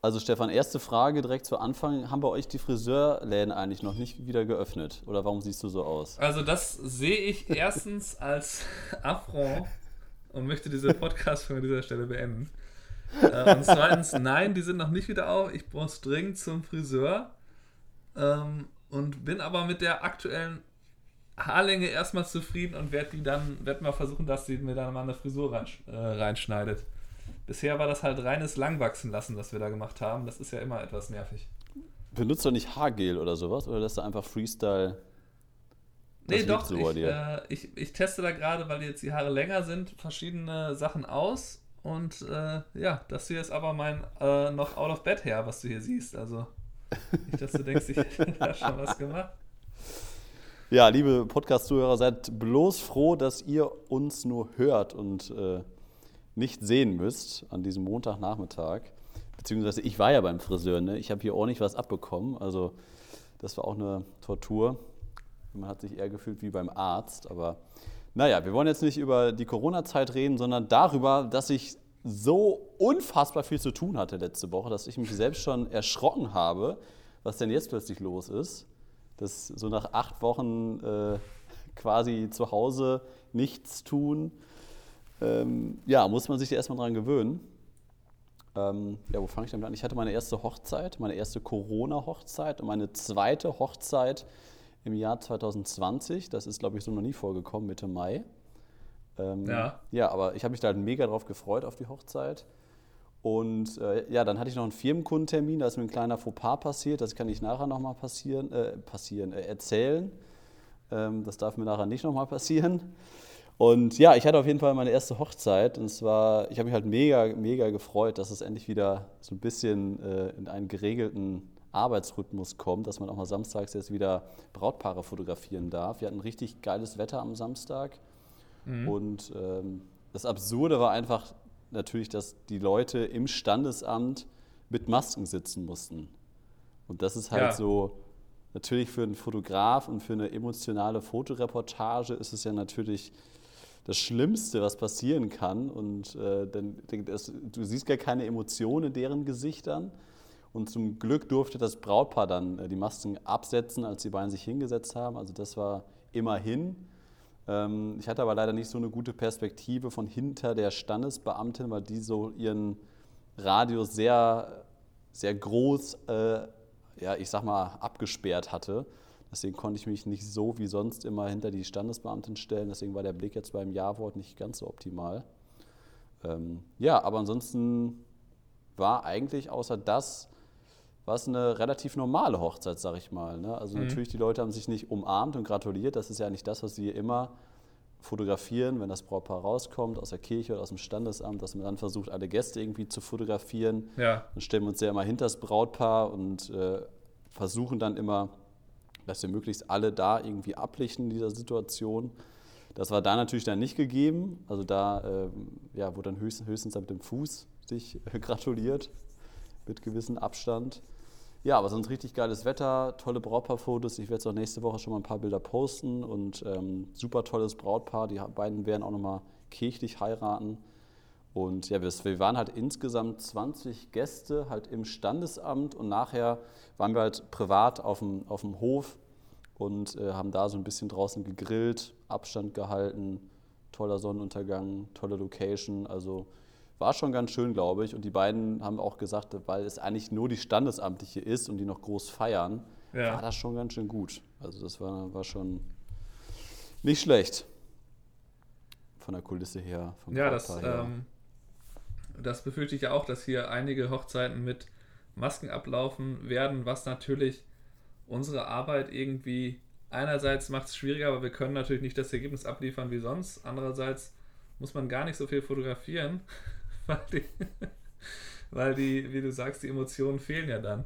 Also Stefan, erste Frage direkt zu Anfang. Haben bei euch die Friseurläden eigentlich noch nicht wieder geöffnet? Oder warum siehst du so aus? Also das sehe ich erstens als Affront und möchte diese Podcast von dieser Stelle beenden. Äh, und zweitens, nein, die sind noch nicht wieder auf. Ich muss dringend zum Friseur ähm, und bin aber mit der aktuellen Haarlänge erstmal zufrieden und werde die dann, werde mal versuchen, dass sie mir dann mal eine Frisur äh, reinschneidet. Bisher war das halt reines Langwachsen lassen, was wir da gemacht haben. Das ist ja immer etwas nervig. Benutzt du nicht Haargel oder sowas? Oder lässt du einfach Freestyle? Nee, doch. So ich, äh, ich, ich, teste da gerade, weil jetzt die Haare länger sind, verschiedene Sachen aus. Und äh, ja, das hier ist aber mein äh, noch out of bed her, was du hier siehst. Also nicht, dass du denkst, ich hätte da schon was gemacht. Ja, liebe Podcast-Zuhörer, seid bloß froh, dass ihr uns nur hört und äh, nicht sehen müsst an diesem Montagnachmittag. Beziehungsweise ich war ja beim Friseur, ne? ich habe hier ordentlich was abbekommen. Also das war auch eine Tortur. Man hat sich eher gefühlt wie beim Arzt. Aber naja, wir wollen jetzt nicht über die Corona-Zeit reden, sondern darüber, dass ich so unfassbar viel zu tun hatte letzte Woche, dass ich mich selbst schon erschrocken habe, was denn jetzt plötzlich los ist. Dass so nach acht Wochen äh, quasi zu Hause nichts tun, ähm, ja, muss man sich erstmal dran gewöhnen. Ähm, ja, wo fange ich damit an? Ich hatte meine erste Hochzeit, meine erste Corona-Hochzeit und meine zweite Hochzeit im Jahr 2020. Das ist, glaube ich, so noch nie vorgekommen, Mitte Mai. Ähm, ja. Ja, aber ich habe mich da halt mega drauf gefreut, auf die Hochzeit. Und äh, ja, dann hatte ich noch einen Firmenkundentermin, da ist mir ein kleiner Fauxpas passiert, das kann ich nachher nochmal passieren, äh, passieren äh, erzählen. Ähm, das darf mir nachher nicht nochmal passieren. Und ja, ich hatte auf jeden Fall meine erste Hochzeit und es war, ich habe mich halt mega, mega gefreut, dass es endlich wieder so ein bisschen äh, in einen geregelten Arbeitsrhythmus kommt, dass man auch mal samstags jetzt wieder Brautpaare fotografieren darf. Wir hatten richtig geiles Wetter am Samstag mhm. und ähm, das Absurde war einfach natürlich, dass die Leute im Standesamt mit Masken sitzen mussten. Und das ist halt ja. so, natürlich für einen Fotograf und für eine emotionale Fotoreportage ist es ja natürlich das Schlimmste, was passieren kann. Und äh, dann, das, du siehst gar keine Emotionen in deren Gesichtern. Und zum Glück durfte das Brautpaar dann äh, die Masken absetzen, als die beiden sich hingesetzt haben. Also das war immerhin. Ähm, ich hatte aber leider nicht so eine gute Perspektive von hinter der Standesbeamtin, weil die so ihren Radius sehr, sehr groß, äh, ja, ich sag mal, abgesperrt hatte. Deswegen konnte ich mich nicht so wie sonst immer hinter die Standesbeamtin stellen. Deswegen war der Blick jetzt beim Ja-Wort nicht ganz so optimal. Ähm, ja, aber ansonsten war eigentlich außer das, war es eine relativ normale Hochzeit, sag ich mal. Ne? Also mhm. natürlich, die Leute haben sich nicht umarmt und gratuliert. Das ist ja nicht das, was sie immer fotografieren, wenn das Brautpaar rauskommt aus der Kirche oder aus dem Standesamt, dass man dann versucht, alle Gäste irgendwie zu fotografieren. Ja. Dann stellen wir uns ja immer hinter das Brautpaar und äh, versuchen dann immer dass wir möglichst alle da irgendwie ablichten in dieser Situation. Das war da natürlich dann nicht gegeben. Also da äh, ja, wurde dann höchstens, höchstens mit dem Fuß sich äh, gratuliert, mit gewissem Abstand. Ja, aber sonst richtig geiles Wetter, tolle Brautpaarfotos. Ich werde jetzt auch nächste Woche schon mal ein paar Bilder posten und ähm, super tolles Brautpaar. Die beiden werden auch nochmal kirchlich heiraten. Und ja, wir waren halt insgesamt 20 Gäste halt im Standesamt und nachher waren wir halt privat auf dem, auf dem Hof und äh, haben da so ein bisschen draußen gegrillt, Abstand gehalten, toller Sonnenuntergang, tolle Location. Also war schon ganz schön, glaube ich. Und die beiden haben auch gesagt, weil es eigentlich nur die Standesamtliche ist und die noch groß feiern, ja. war das schon ganz schön gut. Also das war, war schon nicht schlecht von der Kulisse her. ja, das, her. Ähm, das befürchte ich ja auch, dass hier einige Hochzeiten mit Masken ablaufen werden, was natürlich unsere Arbeit irgendwie einerseits macht es schwieriger, aber wir können natürlich nicht das Ergebnis abliefern wie sonst. Andererseits muss man gar nicht so viel fotografieren, weil die, weil die wie du sagst, die Emotionen fehlen ja dann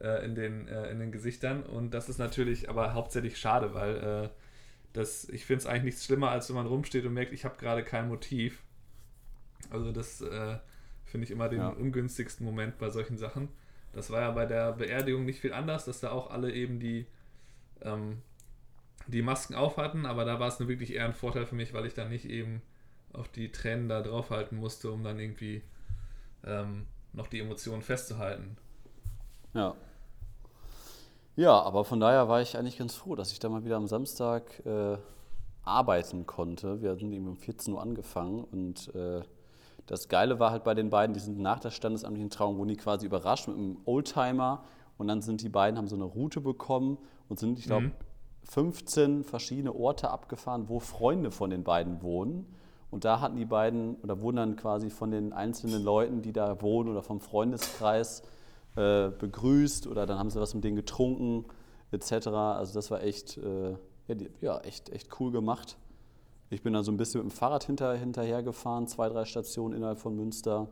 äh, in, den, äh, in den Gesichtern. Und das ist natürlich aber hauptsächlich schade, weil äh, das, ich finde es eigentlich nichts schlimmer, als wenn man rumsteht und merkt, ich habe gerade kein Motiv. Also das äh, finde ich immer den ja. ungünstigsten Moment bei solchen Sachen. Das war ja bei der Beerdigung nicht viel anders, dass da auch alle eben die, ähm, die Masken auf hatten, aber da war es nur wirklich eher ein Vorteil für mich, weil ich dann nicht eben auf die Tränen da draufhalten musste, um dann irgendwie ähm, noch die Emotionen festzuhalten. Ja. Ja, aber von daher war ich eigentlich ganz froh, dass ich da mal wieder am Samstag äh, arbeiten konnte. Wir sind eben um 14 Uhr angefangen und äh, das Geile war halt bei den beiden, die sind nach der standesamtlichen Trauung, wurden die quasi überrascht mit einem Oldtimer und dann sind die beiden, haben so eine Route bekommen und sind, ich glaube, mhm. 15 verschiedene Orte abgefahren, wo Freunde von den beiden wohnen. Und da hatten die beiden, oder wurden dann quasi von den einzelnen Leuten, die da wohnen oder vom Freundeskreis äh, begrüßt oder dann haben sie was mit denen getrunken etc. Also das war echt, äh, ja, die, ja, echt, echt cool gemacht. Ich bin dann so ein bisschen mit dem Fahrrad hinter, hinterher gefahren, zwei, drei Stationen innerhalb von Münster.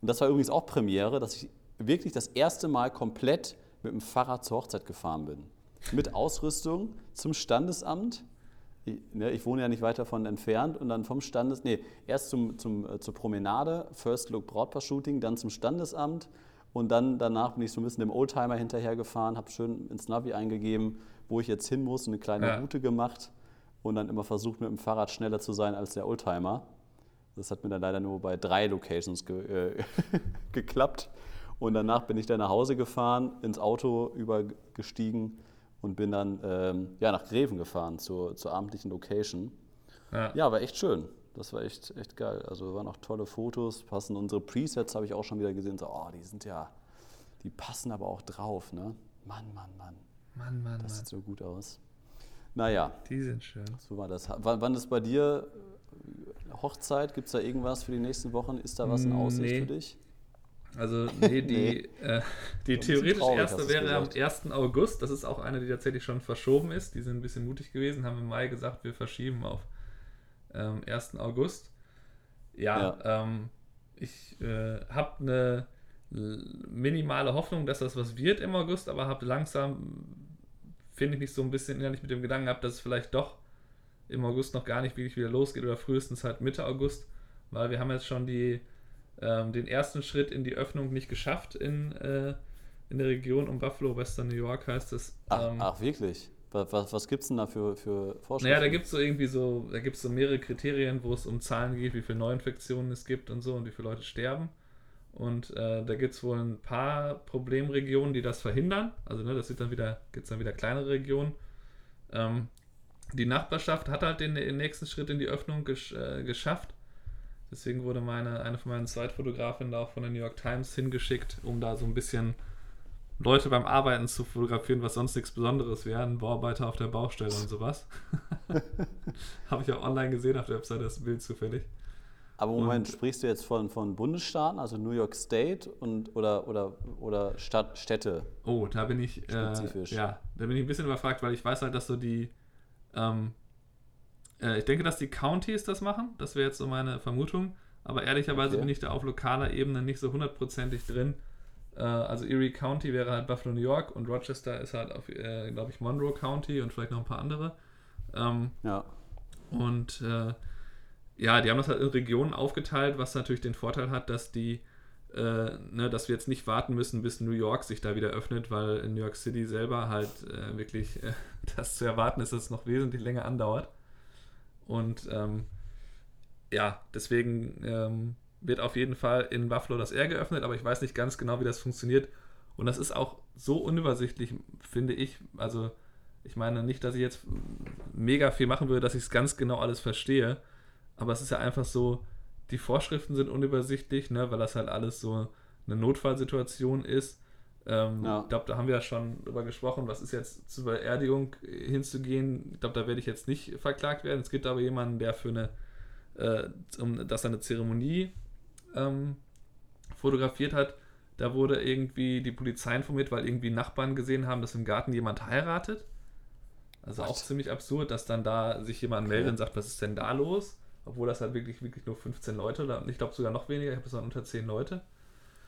Und das war übrigens auch Premiere, dass ich wirklich das erste Mal komplett mit dem Fahrrad zur Hochzeit gefahren bin. Mit Ausrüstung zum Standesamt. Ich, ne, ich wohne ja nicht weit davon entfernt und dann vom Standes, nee, erst zum, zum, äh, zur Promenade, First Look Brautpaar-Shooting, dann zum Standesamt und dann danach bin ich so ein bisschen dem Oldtimer hinterhergefahren, habe schön ins Navi eingegeben, wo ich jetzt hin muss, eine kleine ja. Route gemacht und dann immer versucht, mit dem Fahrrad schneller zu sein als der Oldtimer. Das hat mir dann leider nur bei drei Locations ge äh, geklappt. Und danach bin ich dann nach Hause gefahren, ins Auto übergestiegen und bin dann ähm, ja, nach Greven gefahren zur, zur abendlichen Location. Ja. ja, war echt schön. Das war echt, echt geil. Also waren auch tolle Fotos, passen unsere Presets, habe ich auch schon wieder gesehen. So, oh, die sind ja, die passen aber auch drauf, ne? Mann, Mann, Mann. Mann, Mann, Das Mann. sieht so gut aus. Naja. Die sind schön. So war das. W wann ist bei dir Hochzeit? Gibt es da irgendwas für die nächsten Wochen? Ist da was in Aussicht nee. für dich? Also, nee, die, nee. Äh, die theoretisch traurig, erste wäre am 1. August. Das ist auch eine, die tatsächlich schon verschoben ist. Die sind ein bisschen mutig gewesen, haben im Mai gesagt, wir verschieben auf ähm, 1. August. Ja, ja. Ähm, ich äh, habe eine minimale Hoffnung, dass das was wird im August, aber habe langsam, finde ich mich so ein bisschen innerlich mit dem Gedanken gehabt, dass es vielleicht doch im August noch gar nicht wirklich wieder losgeht oder frühestens halt Mitte August, weil wir haben jetzt schon die, ähm, den ersten Schritt in die Öffnung nicht geschafft in, äh, in der Region um Buffalo, Western New York heißt es. Ach, ähm, ach wirklich? Was, was gibt es denn da für, für Vorschriften? Naja, da gibt es so irgendwie so, da gibt so mehrere Kriterien, wo es um Zahlen geht, wie viele Neuinfektionen es gibt und so und wie viele Leute sterben. Und äh, da gibt es wohl ein paar Problemregionen, die das verhindern. Also ne, das dann wieder, gibt es dann wieder kleinere Regionen. Ähm, die Nachbarschaft hat halt den, den, nächsten Schritt in die Öffnung gesch, äh, geschafft. Deswegen wurde meine, eine von meinen Zweitfotografinnen da auch von der New York Times hingeschickt, um da so ein bisschen Leute beim Arbeiten zu fotografieren, was sonst nichts Besonderes wäre, ein Bauarbeiter auf der Baustelle und sowas. Habe ich auch online gesehen auf der Webseite das Bild zufällig. Aber Moment, und, sprichst du jetzt von, von Bundesstaaten, also New York State und oder oder oder Stadt, Städte? Oh, da bin ich spezifisch. Äh, ja, da bin ich ein bisschen überfragt, weil ich weiß halt, dass so die ähm, äh, ich denke, dass die Counties das machen. Das wäre jetzt so meine Vermutung. Aber ehrlicherweise okay. bin ich da auf lokaler Ebene nicht so hundertprozentig drin. Äh, also Erie County wäre halt Buffalo, New York und Rochester ist halt, auf, äh, glaube ich, Monroe County und vielleicht noch ein paar andere. Ähm, ja. Und äh, ja, die haben das halt in Regionen aufgeteilt, was natürlich den Vorteil hat, dass die, äh, ne, dass wir jetzt nicht warten müssen, bis New York sich da wieder öffnet, weil in New York City selber halt äh, wirklich äh, das zu erwarten ist, dass es noch wesentlich länger andauert. Und ähm, ja, deswegen ähm, wird auf jeden Fall in Buffalo das R geöffnet, aber ich weiß nicht ganz genau, wie das funktioniert. Und das ist auch so unübersichtlich, finde ich. Also, ich meine nicht, dass ich jetzt mega viel machen würde, dass ich es ganz genau alles verstehe. Aber es ist ja einfach so, die Vorschriften sind unübersichtlich, ne, weil das halt alles so eine Notfallsituation ist. Ähm, ja. Ich glaube, da haben wir ja schon drüber gesprochen, was ist jetzt zur Beerdigung hinzugehen. Ich glaube, da werde ich jetzt nicht verklagt werden. Es gibt aber jemanden, der für eine, äh, um, dass eine Zeremonie ähm, fotografiert hat. Da wurde irgendwie die Polizei informiert, weil irgendwie Nachbarn gesehen haben, dass im Garten jemand heiratet. Also What? auch ziemlich absurd, dass dann da sich jemand meldet und sagt, was ist denn da los? Obwohl das halt wirklich, wirklich nur 15 Leute, oder ich glaube sogar noch weniger, ich habe es unter 10 Leute.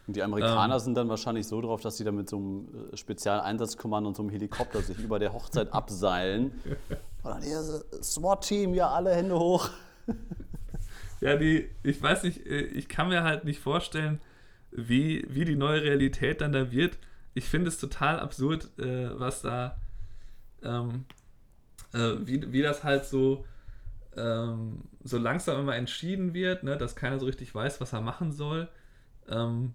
Und die Amerikaner ähm, sind dann wahrscheinlich so drauf, dass sie dann mit so einem äh, Spezialeinsatzkommando und so einem Helikopter sich über der Hochzeit abseilen. Und dann hier SWAT-Team, ja, alle Hände hoch. Ja, die, ich weiß nicht, äh, ich kann mir halt nicht vorstellen, wie, wie die neue Realität dann da wird. Ich finde es total absurd, äh, was da, ähm, äh, wie, wie das halt so, ähm, so langsam immer entschieden wird, ne, dass keiner so richtig weiß, was er machen soll. Ähm,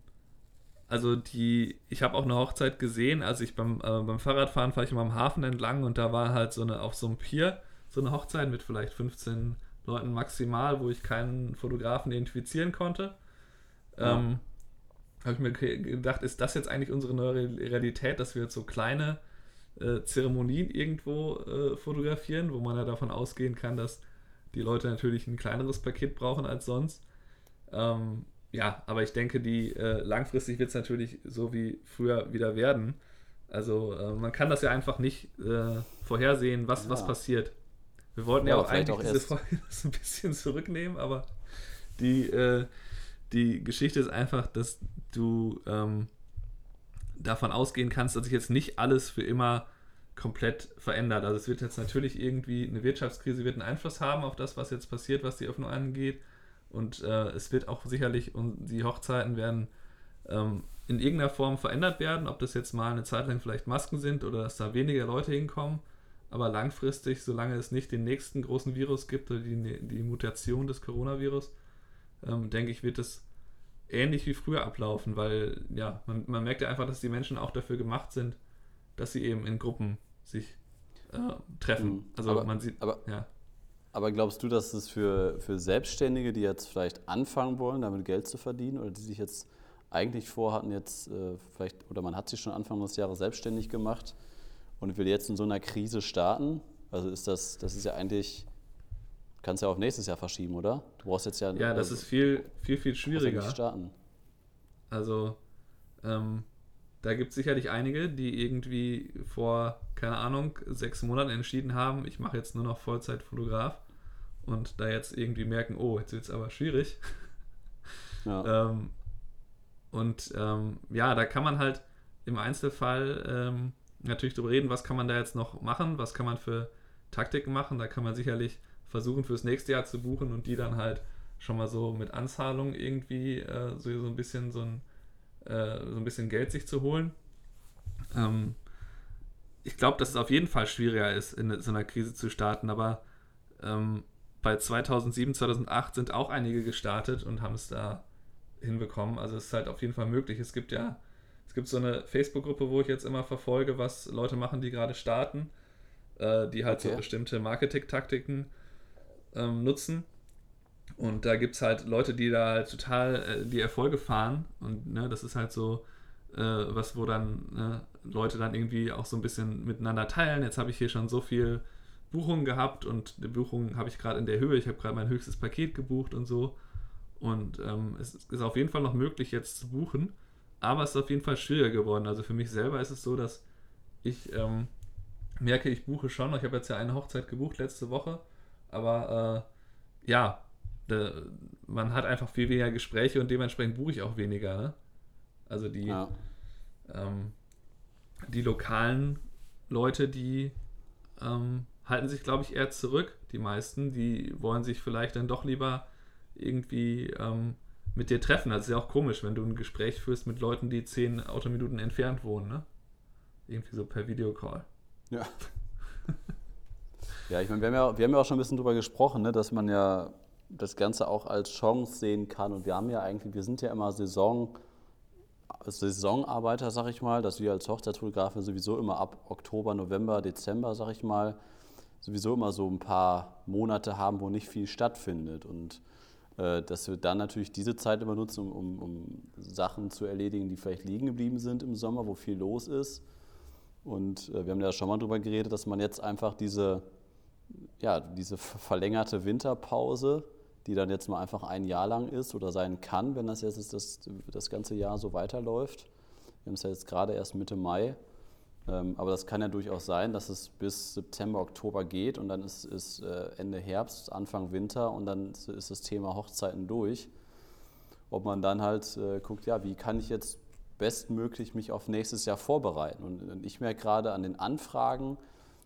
also die, ich habe auch eine Hochzeit gesehen, als ich beim, äh, beim Fahrradfahren fahre ich immer am Hafen entlang und da war halt so eine, auf so einem Pier, so eine Hochzeit mit vielleicht 15 Leuten maximal, wo ich keinen Fotografen identifizieren konnte. Ja. Ähm, habe ich mir gedacht, ist das jetzt eigentlich unsere neue Realität, dass wir jetzt so kleine äh, Zeremonien irgendwo äh, fotografieren, wo man ja davon ausgehen kann, dass die Leute natürlich ein kleineres Paket brauchen als sonst. Ähm, ja, aber ich denke, die äh, langfristig wird es natürlich so wie früher wieder werden. Also äh, man kann das ja einfach nicht äh, vorhersehen, was, ja. was passiert. Wir wollten ja, ja auch eigentlich auch diese Folge ein bisschen zurücknehmen, aber die, äh, die Geschichte ist einfach, dass du ähm, davon ausgehen kannst, dass sich jetzt nicht alles für immer komplett verändert. Also es wird jetzt natürlich irgendwie, eine Wirtschaftskrise wird einen Einfluss haben auf das, was jetzt passiert, was die Öffnung angeht. Und äh, es wird auch sicherlich, und die Hochzeiten werden ähm, in irgendeiner Form verändert werden, ob das jetzt mal eine Zeit lang vielleicht Masken sind oder dass da weniger Leute hinkommen. Aber langfristig, solange es nicht den nächsten großen Virus gibt oder die, die Mutation des Coronavirus, ähm, denke ich, wird es ähnlich wie früher ablaufen, weil ja, man, man merkt ja einfach, dass die Menschen auch dafür gemacht sind, dass sie eben in Gruppen sich äh, treffen. Mhm. Also aber, man sieht, aber, ja. Aber glaubst du, dass es für, für Selbstständige, die jetzt vielleicht anfangen wollen, damit Geld zu verdienen oder die sich jetzt eigentlich vorhatten, jetzt äh, vielleicht, oder man hat sich schon Anfang des Jahres selbstständig gemacht und will jetzt in so einer Krise starten? Also ist das, das ist ja eigentlich, kannst ja auch nächstes Jahr verschieben, oder? Du brauchst jetzt ja. Ja, das also, ist viel, viel, viel schwieriger. Starten. Also, ähm, da gibt es sicherlich einige, die irgendwie vor, keine Ahnung, sechs Monaten entschieden haben, ich mache jetzt nur noch Vollzeitfotograf und da jetzt irgendwie merken, oh, jetzt wird es aber schwierig. Ja. ähm, und ähm, ja, da kann man halt im Einzelfall ähm, natürlich darüber reden, was kann man da jetzt noch machen, was kann man für Taktiken machen. Da kann man sicherlich versuchen, fürs nächste Jahr zu buchen und die dann halt schon mal so mit Anzahlung irgendwie äh, so, so ein bisschen so ein äh, so ein bisschen Geld sich zu holen. Ähm, ich glaube, dass es auf jeden Fall schwieriger ist, in so einer Krise zu starten, aber ähm, bei 2007, 2008 sind auch einige gestartet und haben es da hinbekommen. Also es ist halt auf jeden Fall möglich. Es gibt ja, es gibt so eine Facebook-Gruppe, wo ich jetzt immer verfolge, was Leute machen, die gerade starten, äh, die halt okay. so bestimmte Marketing-Taktiken ähm, nutzen. Und da gibt es halt Leute, die da halt total äh, die Erfolge fahren. Und ne, das ist halt so äh, was, wo dann ne, Leute dann irgendwie auch so ein bisschen miteinander teilen. Jetzt habe ich hier schon so viel Buchungen gehabt und die Buchungen habe ich gerade in der Höhe. Ich habe gerade mein höchstes Paket gebucht und so. Und ähm, es ist auf jeden Fall noch möglich, jetzt zu buchen. Aber es ist auf jeden Fall schwieriger geworden. Also für mich selber ist es so, dass ich ähm, merke, ich buche schon. Ich habe jetzt ja eine Hochzeit gebucht letzte Woche. Aber äh, ja, man hat einfach viel weniger Gespräche und dementsprechend buche ich auch weniger. Ne? Also die, ja. ähm, die lokalen Leute, die ähm, halten sich, glaube ich, eher zurück. Die meisten, die wollen sich vielleicht dann doch lieber irgendwie ähm, mit dir treffen. Das ist ja auch komisch, wenn du ein Gespräch führst mit Leuten, die zehn Autominuten entfernt wohnen. Ne? Irgendwie so per Videocall. Ja. ja, ich meine, wir, haben ja, wir haben ja auch schon ein bisschen drüber gesprochen, ne, dass man ja das Ganze auch als Chance sehen kann. Und wir haben ja eigentlich, wir sind ja immer Saison, Saisonarbeiter, sag ich mal, dass wir als Hochzeitsfotografen sowieso immer ab Oktober, November, Dezember, sag ich mal, sowieso immer so ein paar Monate haben, wo nicht viel stattfindet. Und äh, dass wir dann natürlich diese Zeit immer nutzen, um, um, Sachen zu erledigen, die vielleicht liegen geblieben sind im Sommer, wo viel los ist. Und äh, wir haben ja schon mal darüber geredet, dass man jetzt einfach diese, ja, diese verlängerte Winterpause die dann jetzt mal einfach ein Jahr lang ist oder sein kann, wenn das jetzt das, das ganze Jahr so weiterläuft. Wir haben es ja jetzt gerade erst Mitte Mai. Ähm, aber das kann ja durchaus sein, dass es bis September, Oktober geht und dann ist, ist äh, Ende Herbst, Anfang Winter und dann ist das Thema Hochzeiten durch. Ob man dann halt äh, guckt, ja, wie kann ich jetzt bestmöglich mich auf nächstes Jahr vorbereiten? Und ich merke gerade an den Anfragen,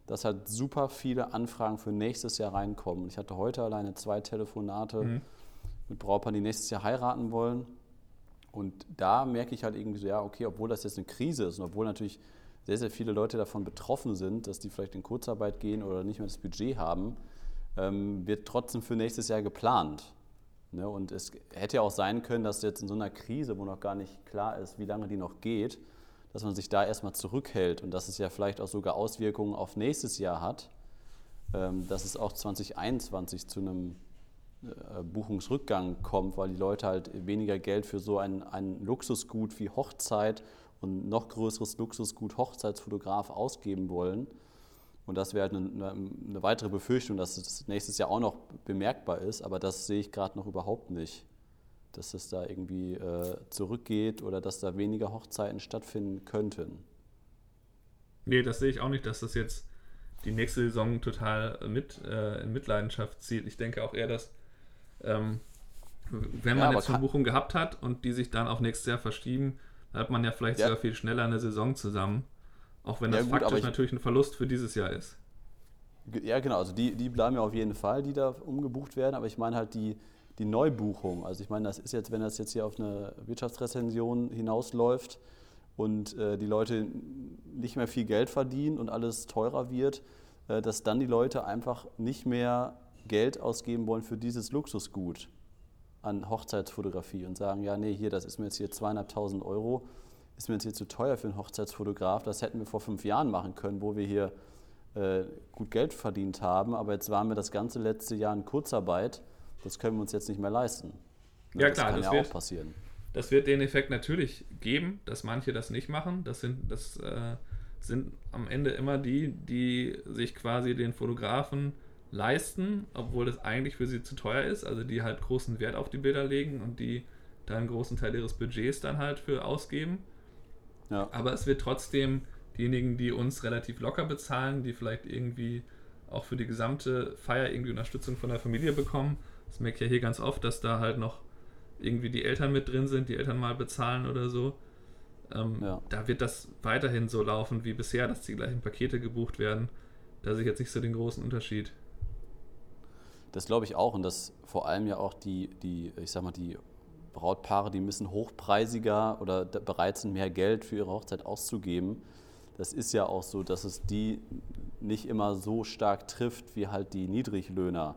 dass halt super viele Anfragen für nächstes Jahr reinkommen. Ich hatte heute alleine zwei Telefonate mhm. mit Brautpaaren, die nächstes Jahr heiraten wollen. Und da merke ich halt irgendwie so, ja, okay, obwohl das jetzt eine Krise ist und obwohl natürlich sehr, sehr viele Leute davon betroffen sind, dass die vielleicht in Kurzarbeit gehen oder nicht mehr das Budget haben, ähm, wird trotzdem für nächstes Jahr geplant. Ne? Und es hätte ja auch sein können, dass jetzt in so einer Krise, wo noch gar nicht klar ist, wie lange die noch geht, dass man sich da erstmal zurückhält und dass es ja vielleicht auch sogar Auswirkungen auf nächstes Jahr hat, ähm, dass es auch 2021 zu einem äh, Buchungsrückgang kommt, weil die Leute halt weniger Geld für so ein, ein Luxusgut wie Hochzeit und noch größeres Luxusgut Hochzeitsfotograf ausgeben wollen. Und das wäre halt eine, eine, weitere Befürchtung, dass es nächstes Jahr auch noch bemerkbar ist, aber das sehe ich gerade noch überhaupt nicht, dass es da irgendwie äh, zurückgeht oder dass da weniger Hochzeiten stattfinden könnten. Nee, das sehe ich auch nicht, dass das jetzt die nächste Saison total mit, äh, in Mitleidenschaft zieht. Ich denke auch eher, dass ähm, wenn man ja, jetzt Verbuchungen gehabt hat und die sich dann auf nächstes Jahr verschieben, dann hat man ja vielleicht ja. sogar viel schneller eine Saison zusammen. Auch wenn das ja, gut, faktisch natürlich ein Verlust für dieses Jahr ist. Ja, genau. Also die, die bleiben ja auf jeden Fall, die da umgebucht werden. Aber ich meine halt die, die Neubuchung. Also ich meine, das ist jetzt, wenn das jetzt hier auf eine Wirtschaftsrezension hinausläuft und äh, die Leute nicht mehr viel Geld verdienen und alles teurer wird, äh, dass dann die Leute einfach nicht mehr Geld ausgeben wollen für dieses Luxusgut an Hochzeitsfotografie und sagen, ja, nee, hier, das ist mir jetzt hier zweieinhalbtausend Euro ist mir jetzt hier zu teuer für einen Hochzeitsfotograf. Das hätten wir vor fünf Jahren machen können, wo wir hier äh, gut Geld verdient haben. Aber jetzt waren wir das ganze letzte Jahr in Kurzarbeit. Das können wir uns jetzt nicht mehr leisten. Ja, das klar, kann das ja wird, auch passieren. Das wird den Effekt natürlich geben, dass manche das nicht machen. Das sind, das, äh, sind am Ende immer die, die sich quasi den Fotografen leisten, obwohl das eigentlich für sie zu teuer ist. Also die halt großen Wert auf die Bilder legen und die da einen großen Teil ihres Budgets dann halt für ausgeben. Ja. Aber es wird trotzdem diejenigen, die uns relativ locker bezahlen, die vielleicht irgendwie auch für die gesamte Feier irgendwie Unterstützung von der Familie bekommen. Das merke ich ja hier ganz oft, dass da halt noch irgendwie die Eltern mit drin sind, die Eltern mal bezahlen oder so. Ähm, ja. Da wird das weiterhin so laufen wie bisher, dass die gleichen Pakete gebucht werden. Da sehe ich jetzt nicht so den großen Unterschied. Das glaube ich auch und dass vor allem ja auch die, die, ich sag mal, die Brautpaare, die müssen hochpreisiger oder bereit sind, mehr Geld für ihre Hochzeit auszugeben. Das ist ja auch so, dass es die nicht immer so stark trifft wie halt die Niedriglöhner.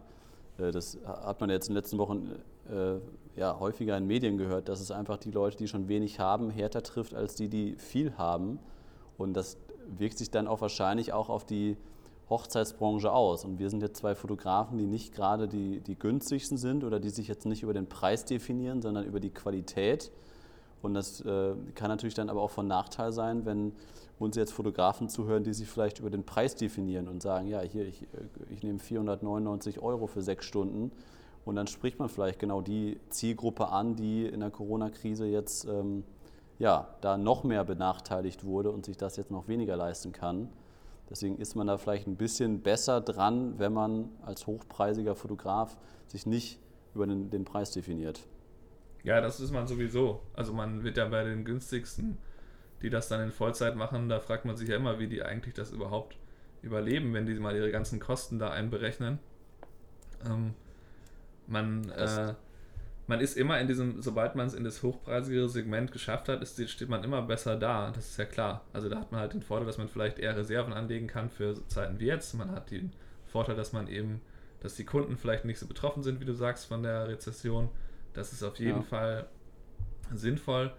Äh, das hat man jetzt in den letzten Wochen äh, ja, häufiger in Medien gehört, dass es einfach die Leute, die schon wenig haben, härter trifft als die, die viel haben. Und das wirkt sich dann auch wahrscheinlich auch auf die Hochzeitsbranche aus. Und wir sind jetzt zwei Fotografen, die nicht gerade die, die günstigsten sind oder die sich jetzt nicht über den Preis definieren, sondern über die Qualität. Und das äh, kann natürlich dann aber auch von Nachteil sein, wenn uns jetzt Fotografen zuhören, die sich vielleicht über den Preis definieren und sagen, ja, hier, ich, äh, ich nehme 499 Euro für sechs Stunden. Und dann spricht man vielleicht genau die Zielgruppe an, die in der Corona-Krise jetzt ähm, ja, da noch mehr benachteiligt wurde und sich das jetzt noch weniger leisten kann. Deswegen ist man da vielleicht ein bisschen besser dran, wenn man als hochpreisiger Fotograf sich nicht über den, den Preis definiert. Ja, das ist man sowieso. Also man wird ja bei den günstigsten, die das dann in Vollzeit machen, da fragt man sich ja immer, wie die eigentlich das überhaupt überleben, wenn die mal ihre ganzen Kosten da einberechnen. Ähm, man äh, man ist immer in diesem, sobald man es in das hochpreisigere Segment geschafft hat, ist, steht man immer besser da. Das ist ja klar. Also da hat man halt den Vorteil, dass man vielleicht eher Reserven anlegen kann für Zeiten wie jetzt. Man hat den Vorteil, dass man eben, dass die Kunden vielleicht nicht so betroffen sind, wie du sagst, von der Rezession. Das ist auf jeden ja. Fall sinnvoll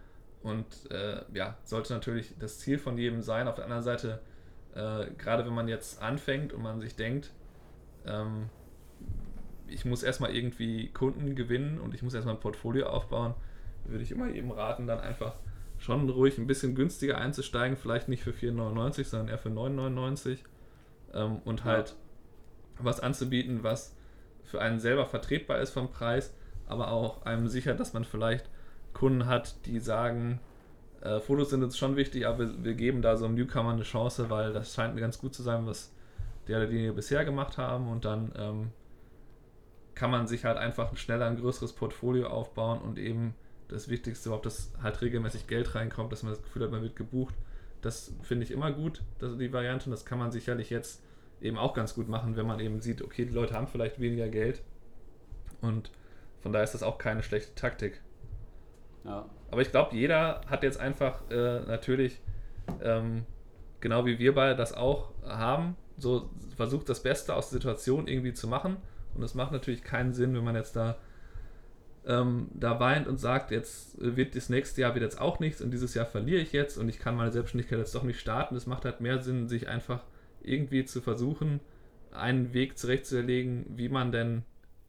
und äh, ja, sollte natürlich das Ziel von jedem sein. Auf der anderen Seite, äh, gerade wenn man jetzt anfängt und man sich denkt, ähm, ich muss erstmal irgendwie Kunden gewinnen und ich muss erstmal ein Portfolio aufbauen, würde ich immer jedem raten, dann einfach schon ruhig ein bisschen günstiger einzusteigen, vielleicht nicht für 4,99, sondern eher für 9,99 ähm, und halt ja. was anzubieten, was für einen selber vertretbar ist vom Preis, aber auch einem sichert, dass man vielleicht Kunden hat, die sagen, äh, Fotos sind uns schon wichtig, aber wir, wir, geben da so einem Newcomer eine Chance, weil das scheint mir ganz gut zu sein, was der oder die bisher gemacht haben und dann ähm, kann man sich halt einfach schneller ein größeres Portfolio aufbauen und eben das Wichtigste überhaupt, dass halt regelmäßig Geld reinkommt, dass man das Gefühl hat, man wird gebucht. Das finde ich immer gut, das, die Variante. Und das kann man sicherlich jetzt eben auch ganz gut machen, wenn man eben sieht, okay, die Leute haben vielleicht weniger Geld. Und von daher ist das auch keine schlechte Taktik. Ja. Aber ich glaube, jeder hat jetzt einfach äh, natürlich, ähm, genau wie wir beide das auch haben, so versucht das Beste aus der Situation irgendwie zu machen und es macht natürlich keinen Sinn, wenn man jetzt da ähm, da weint und sagt, jetzt wird das nächste Jahr wird jetzt auch nichts und dieses Jahr verliere ich jetzt und ich kann meine Selbstständigkeit jetzt doch nicht starten. Es macht halt mehr Sinn, sich einfach irgendwie zu versuchen, einen Weg zurechtzulegen, wie man denn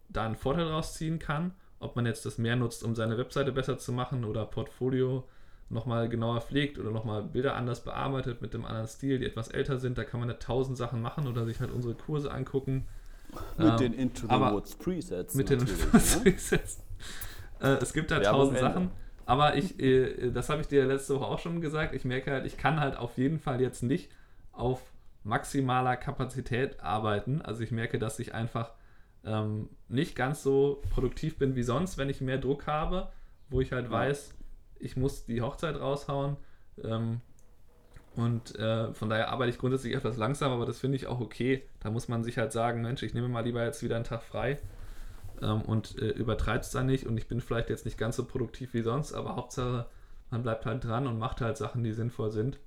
da einen Vorteil rausziehen kann. Ob man jetzt das mehr nutzt, um seine Webseite besser zu machen oder Portfolio nochmal genauer pflegt oder nochmal Bilder anders bearbeitet mit einem anderen Stil, die etwas älter sind. Da kann man da tausend Sachen machen oder sich halt unsere Kurse angucken. Mit ähm, den Into the Woods Presets. Mit den ne? Presets. Äh, es gibt da tausend Sachen. Aber ich, äh, das habe ich dir letzte Woche auch schon gesagt. Ich merke halt, ich kann halt auf jeden Fall jetzt nicht auf maximaler Kapazität arbeiten. Also ich merke, dass ich einfach ähm, nicht ganz so produktiv bin wie sonst, wenn ich mehr Druck habe, wo ich halt weiß, ich muss die Hochzeit raushauen. Ähm, und äh, von daher arbeite ich grundsätzlich etwas langsam, aber das finde ich auch okay. Da muss man sich halt sagen, Mensch, ich nehme mal lieber jetzt wieder einen Tag frei ähm, und äh, übertreibt es dann nicht. Und ich bin vielleicht jetzt nicht ganz so produktiv wie sonst, aber Hauptsache, man bleibt halt dran und macht halt Sachen, die sinnvoll sind.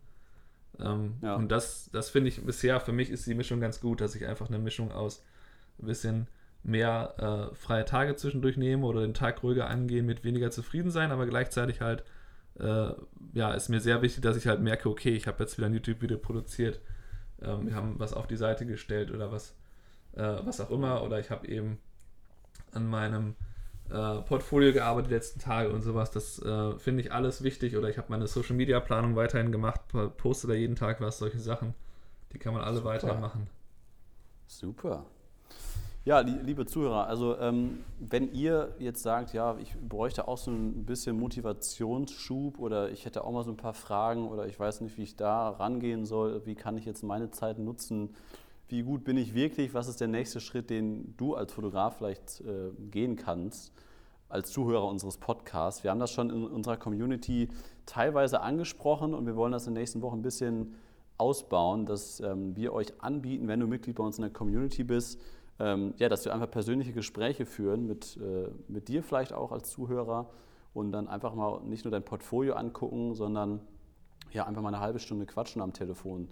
Ähm, ja. Und das, das finde ich bisher, für mich ist die Mischung ganz gut, dass ich einfach eine Mischung aus ein bisschen mehr äh, freie Tage zwischendurch nehme oder den Tag ruhiger angehen, mit weniger zufrieden sein, aber gleichzeitig halt, äh, ja, ist mir sehr wichtig, dass ich halt merke, okay, ich habe jetzt wieder ein YouTube-Video produziert, ähm, wir haben was auf die Seite gestellt oder was, äh, was auch immer, oder ich habe eben an meinem äh, Portfolio gearbeitet die letzten Tage und sowas. Das äh, finde ich alles wichtig. Oder ich habe meine Social Media Planung weiterhin gemacht, poste da jeden Tag was, solche Sachen. Die kann man alle Super. weiterhin machen. Super. Ja, liebe Zuhörer, also ähm, wenn ihr jetzt sagt, ja, ich bräuchte auch so ein bisschen Motivationsschub oder ich hätte auch mal so ein paar Fragen oder ich weiß nicht, wie ich da rangehen soll, wie kann ich jetzt meine Zeit nutzen, wie gut bin ich wirklich, was ist der nächste Schritt, den du als Fotograf vielleicht äh, gehen kannst, als Zuhörer unseres Podcasts. Wir haben das schon in unserer Community teilweise angesprochen und wir wollen das in den nächsten Wochen ein bisschen ausbauen, dass ähm, wir euch anbieten, wenn du Mitglied bei uns in der Community bist, ähm, ja, dass wir einfach persönliche Gespräche führen mit, äh, mit dir vielleicht auch als Zuhörer und dann einfach mal nicht nur dein Portfolio angucken, sondern ja, einfach mal eine halbe Stunde quatschen am Telefon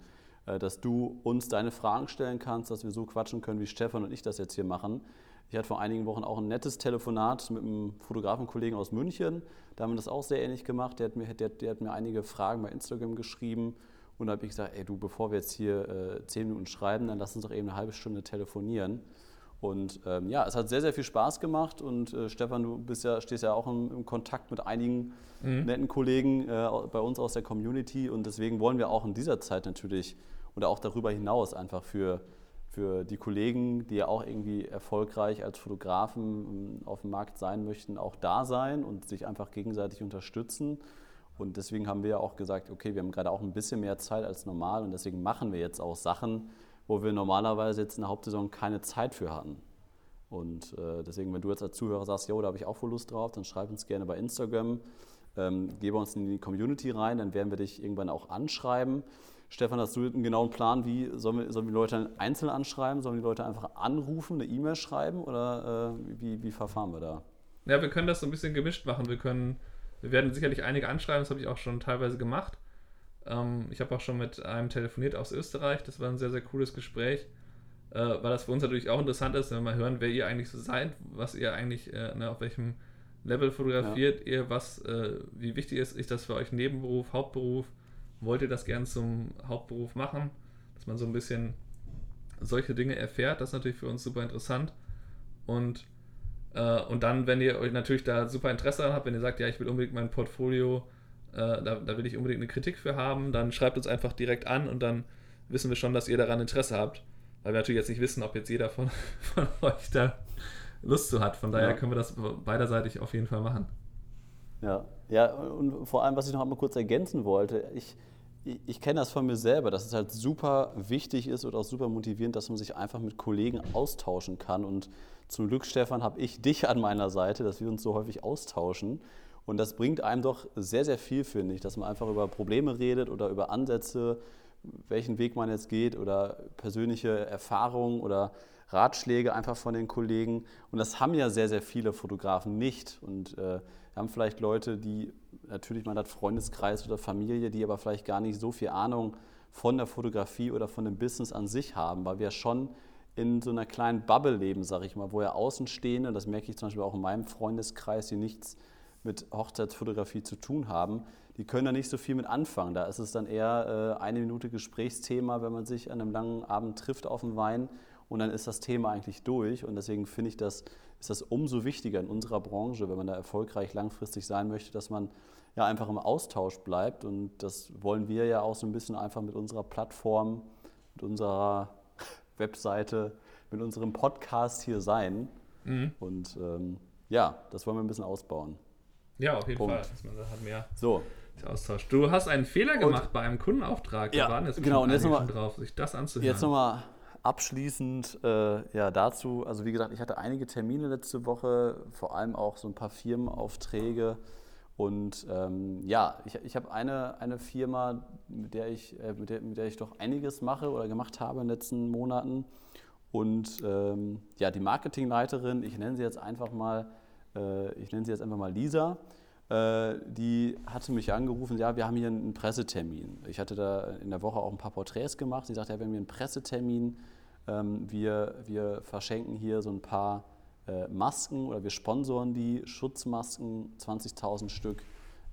äh, dass du uns deine Fragen stellen kannst, dass wir so quatschen können, wie Stefan und ich das jetzt hier machen. Ich hatte vor einigen Wochen auch ein nettes Telefonat mit einem Fotografenkollegen aus München. Da haben wir das auch sehr ähnlich gemacht. Der hat mir, der, der hat mir einige Fragen bei Instagram geschrieben. Und da habe ich gesagt, ey du, bevor wir jetzt hier äh, zehn Minuten schreiben, dann lass uns doch eben eine halbe Stunde telefonieren. Und ähm, ja, es hat sehr, sehr viel Spaß gemacht. Und äh, Stefan, du bist ja, stehst ja auch im, im Kontakt mit einigen mhm. netten Kollegen äh, bei uns aus der Community. Und deswegen wollen wir auch in dieser Zeit natürlich oder auch darüber hinaus einfach für, für die Kollegen, die ja auch irgendwie erfolgreich als Fotografen ähm, auf dem Markt sein möchten, auch da sein und sich einfach gegenseitig unterstützen. Und deswegen haben wir ja auch gesagt, okay, wir haben gerade auch ein bisschen mehr Zeit als normal und deswegen machen wir jetzt auch Sachen, wo wir normalerweise jetzt in der Hauptsaison keine Zeit für hatten. Und äh, deswegen, wenn du jetzt als Zuhörer sagst, jo, da habe ich auch voll Lust drauf, dann schreib uns gerne bei Instagram, ähm, geh uns in die Community rein, dann werden wir dich irgendwann auch anschreiben. Stefan, hast du einen genauen Plan, wie sollen wir, sollen wir die Leute einzeln anschreiben? Sollen die Leute einfach anrufen, eine E-Mail schreiben oder äh, wie, wie verfahren wir da? Ja, wir können das so ein bisschen gemischt machen. Wir können, wir werden sicherlich einige anschreiben, das habe ich auch schon teilweise gemacht. Ähm, ich habe auch schon mit einem telefoniert aus Österreich, das war ein sehr, sehr cooles Gespräch, äh, weil das für uns natürlich auch interessant ist, wenn wir mal hören, wer ihr eigentlich so seid, was ihr eigentlich, äh, ne, auf welchem Level fotografiert ja. ihr, was, äh, wie wichtig ist, ist das für euch Nebenberuf, Hauptberuf? wollt ihr das gern zum Hauptberuf machen, dass man so ein bisschen solche Dinge erfährt. Das ist natürlich für uns super interessant. Und, und dann, wenn ihr euch natürlich da super Interesse daran habt, wenn ihr sagt, ja, ich will unbedingt mein Portfolio, äh, da, da will ich unbedingt eine Kritik für haben, dann schreibt uns einfach direkt an und dann wissen wir schon, dass ihr daran Interesse habt. Weil wir natürlich jetzt nicht wissen, ob jetzt jeder von, von euch da Lust zu hat. Von daher ja. können wir das beiderseitig auf jeden Fall machen. Ja, ja, und vor allem, was ich noch einmal kurz ergänzen wollte, ich, ich kenne das von mir selber, dass es halt super wichtig ist oder auch super motivierend, dass man sich einfach mit Kollegen austauschen kann. Und zum Glück, Stefan, habe ich dich an meiner Seite, dass wir uns so häufig austauschen. Und das bringt einem doch sehr, sehr viel, finde ich, dass man einfach über Probleme redet oder über Ansätze, welchen Weg man jetzt geht oder persönliche Erfahrungen oder Ratschläge einfach von den Kollegen. Und das haben ja sehr, sehr viele Fotografen nicht. Und äh, haben vielleicht Leute, die natürlich, man hat Freundeskreis oder Familie, die aber vielleicht gar nicht so viel Ahnung von der Fotografie oder von dem Business an sich haben, weil wir schon in so einer kleinen Bubble leben, sag ich mal, wo ja Außenstehende, das merke ich zum Beispiel auch in meinem Freundeskreis, die nichts mit Hochzeitsfotografie zu tun haben, die können da nicht so viel mit anfangen. Da ist es dann eher äh, eine Minute Gesprächsthema, wenn man sich an einem langen Abend trifft auf dem Wein und dann ist das Thema eigentlich durch. Und deswegen finde ich, das ist das umso wichtiger in unserer Branche, wenn man da erfolgreich langfristig sein möchte, dass man ja einfach im Austausch bleibt. Und das wollen wir ja auch so ein bisschen einfach mit unserer Plattform, mit unserer Webseite, mit unserem Podcast hier sein. Mhm. Und ähm, ja, das wollen wir ein bisschen ausbauen. Ja, auf jeden Punkt. Fall. Dass man da hat mehr so. Austausch. Du hast einen Fehler gemacht und, bei einem Kundenauftrag. Ja, da waren jetzt genau, und jetzt nochmal drauf, sich das anzuhören. Jetzt nochmal abschließend äh, ja, dazu. Also wie gesagt, ich hatte einige Termine letzte Woche, vor allem auch so ein paar Firmenaufträge. Und ähm, ja, ich, ich habe eine, eine Firma, mit der, ich, äh, mit, der, mit der ich doch einiges mache oder gemacht habe in den letzten Monaten. Und ähm, ja, die Marketingleiterin, ich nenne sie jetzt einfach mal, äh, ich nenne sie jetzt einfach mal Lisa, die hatte mich angerufen, ja, wir haben hier einen Pressetermin. Ich hatte da in der Woche auch ein paar Porträts gemacht. Sie sagte, ja, wir haben hier einen Pressetermin. Ähm, wir, wir verschenken hier so ein paar äh, Masken oder wir sponsoren die Schutzmasken, 20.000 Stück.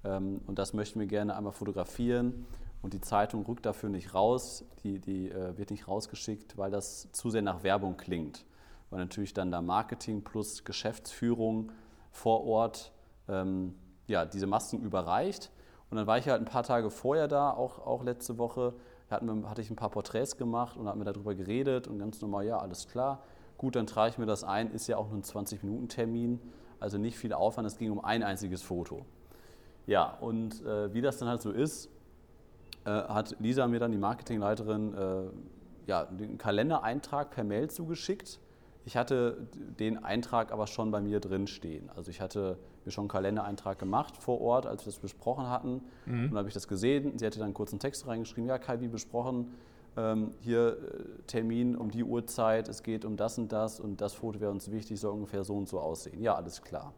Ähm, und das möchten wir gerne einmal fotografieren. Und die Zeitung rückt dafür nicht raus, die, die äh, wird nicht rausgeschickt, weil das zu sehr nach Werbung klingt. Weil natürlich dann da Marketing plus Geschäftsführung vor Ort ähm, ja, diese Masken überreicht. Und dann war ich halt ein paar Tage vorher da, auch, auch letzte Woche, wir, hatte ich ein paar Porträts gemacht und hatten wir darüber geredet und ganz normal, ja, alles klar. Gut, dann trage ich mir das ein, ist ja auch nur ein 20-Minuten-Termin, also nicht viel Aufwand, es ging um ein einziges Foto. Ja, und äh, wie das dann halt so ist, äh, hat Lisa mir dann, die Marketingleiterin, äh, ja, den Kalendereintrag per Mail zugeschickt. Ich hatte den Eintrag aber schon bei mir drin stehen. Also ich hatte mir schon einen Kalendereintrag gemacht vor Ort, als wir das besprochen hatten. Mhm. Und dann habe ich das gesehen. Sie hatte dann kurz einen Text reingeschrieben, ja Kai, wie besprochen, ähm, hier äh, Termin um die Uhrzeit, es geht um das und das und das Foto wäre uns wichtig, soll ungefähr so und so aussehen. Ja, alles klar.